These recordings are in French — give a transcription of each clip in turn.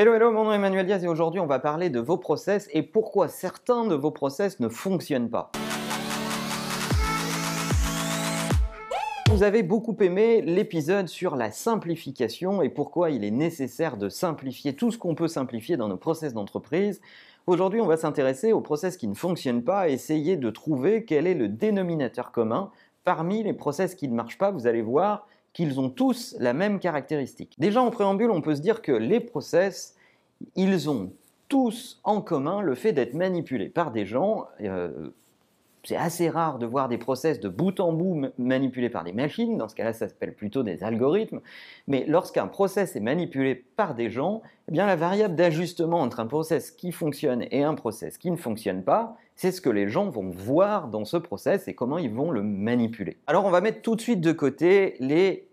Hello, hello, mon nom est Emmanuel Diaz et aujourd'hui on va parler de vos process et pourquoi certains de vos process ne fonctionnent pas. Vous avez beaucoup aimé l'épisode sur la simplification et pourquoi il est nécessaire de simplifier tout ce qu'on peut simplifier dans nos process d'entreprise. Aujourd'hui, on va s'intéresser aux process qui ne fonctionnent pas et essayer de trouver quel est le dénominateur commun parmi les process qui ne marchent pas. Vous allez voir, qu'ils ont tous la même caractéristique. Déjà en préambule, on peut se dire que les process, ils ont tous en commun le fait d'être manipulés par des gens. Euh, c'est assez rare de voir des process de bout en bout manipulés par des machines, dans ce cas-là ça s'appelle plutôt des algorithmes, mais lorsqu'un process est manipulé par des gens, eh bien la variable d'ajustement entre un process qui fonctionne et un process qui ne fonctionne pas, c'est ce que les gens vont voir dans ce process et comment ils vont le manipuler. Alors on va mettre tout de suite de côté les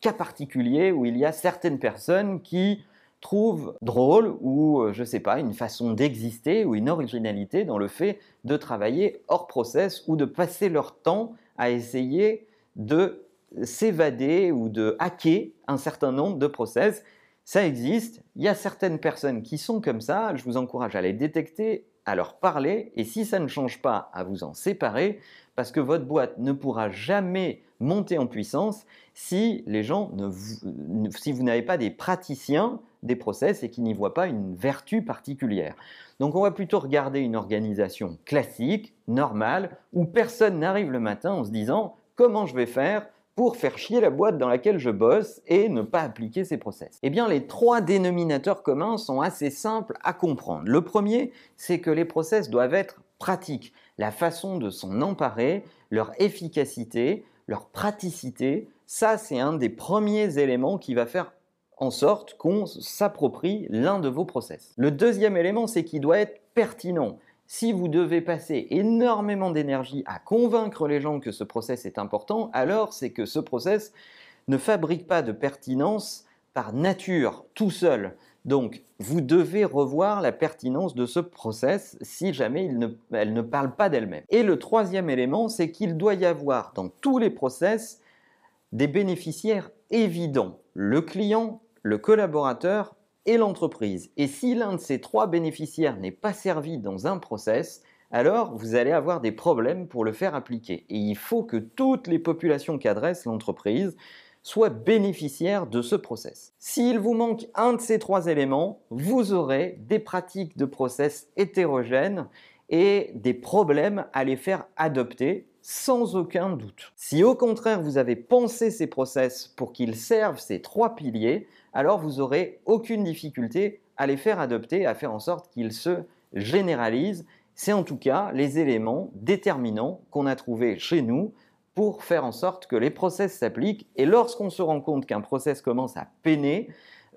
cas particuliers où il y a certaines personnes qui trouvent drôle ou, euh, je sais pas, une façon d'exister ou une originalité dans le fait de travailler hors process ou de passer leur temps à essayer de s'évader ou de hacker un certain nombre de process. Ça existe, il y a certaines personnes qui sont comme ça, je vous encourage à les détecter, à leur parler, et si ça ne change pas, à vous en séparer, parce que votre boîte ne pourra jamais monter en puissance si les gens ne, si vous n'avez pas des praticiens des process et qui n'y voient pas une vertu particulière. Donc on va plutôt regarder une organisation classique, normale, où personne n'arrive le matin en se disant comment je vais faire pour faire chier la boîte dans laquelle je bosse et ne pas appliquer ces process? Eh bien, les trois dénominateurs communs sont assez simples à comprendre. Le premier, c'est que les process doivent être pratiques. La façon de s'en emparer, leur efficacité, leur praticité, ça, c'est un des premiers éléments qui va faire en sorte qu'on s'approprie l'un de vos process. Le deuxième élément, c'est qu'il doit être pertinent. Si vous devez passer énormément d'énergie à convaincre les gens que ce process est important, alors c'est que ce process ne fabrique pas de pertinence par nature, tout seul. Donc, vous devez revoir la pertinence de ce process si jamais elle ne parle pas d'elle-même. Et le troisième élément, c'est qu'il doit y avoir dans tous les process des bénéficiaires évidents. Le client, le collaborateur et l'entreprise. Et si l'un de ces trois bénéficiaires n'est pas servi dans un process, alors vous allez avoir des problèmes pour le faire appliquer. Et il faut que toutes les populations qu'adresse l'entreprise soient bénéficiaires de ce process. S'il vous manque un de ces trois éléments, vous aurez des pratiques de process hétérogènes et des problèmes à les faire adopter sans aucun doute. Si au contraire vous avez pensé ces process pour qu'ils servent ces trois piliers, alors vous n'aurez aucune difficulté à les faire adopter, à faire en sorte qu'ils se généralisent. C'est en tout cas les éléments déterminants qu'on a trouvés chez nous pour faire en sorte que les process s'appliquent. Et lorsqu'on se rend compte qu'un process commence à peiner,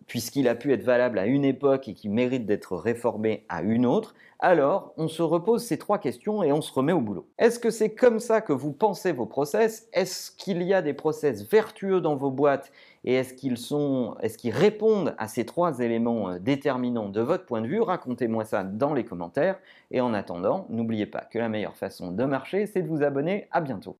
puisqu'il a pu être valable à une époque et qui mérite d'être réformé à une autre, alors on se repose ces trois questions et on se remet au boulot. Est-ce que c'est comme ça que vous pensez vos process? Est-ce qu'il y a des process vertueux dans vos boîtes? Et est-ce qu'ils répondent à ces trois éléments euh, déterminants de votre point de vue? Racontez-moi ça dans les commentaires. Et en attendant, n'oubliez pas que la meilleure façon de marcher, c'est de vous abonner. À bientôt.